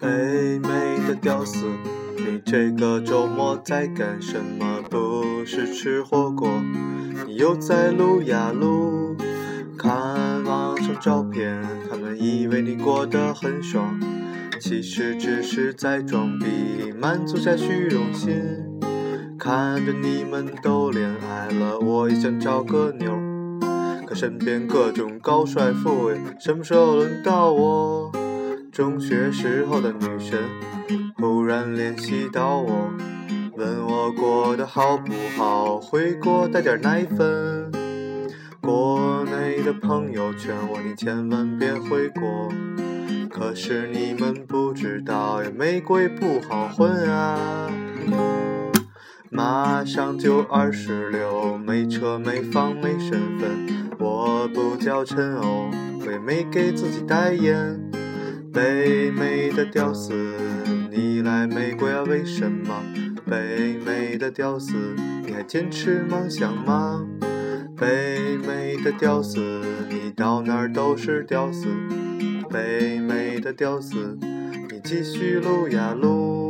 的屌丝，你这个周末在干什么？不是吃火锅，你又在撸呀撸。看网上照片，他们以为你过得很爽，其实只是在装逼，满足下虚荣心。看着你们都恋爱了，我也想找个妞。可身边各种高帅富，什么时候轮到我？中学时候的女神忽然联系到我，问我过得好不好，回国带点奶粉。国内的朋友劝我，你千万别回国。可是你们不知道呀，玫瑰不好混啊。马上就二十六，没车没房没身份，我不叫陈欧，我也没给自己代言。北美的屌丝，你来美国呀？为什么？北美的屌丝，你还坚持梦想吗？北美的屌丝，你到哪儿都是屌丝。北美的屌丝，你继续撸呀撸。